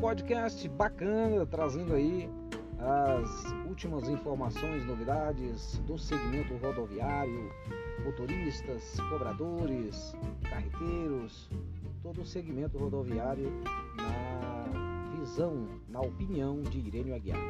podcast bacana, trazendo aí as últimas informações, novidades do segmento rodoviário, motoristas, cobradores, carreteiros, todo o segmento rodoviário na visão, na opinião de Irênio Aguiar.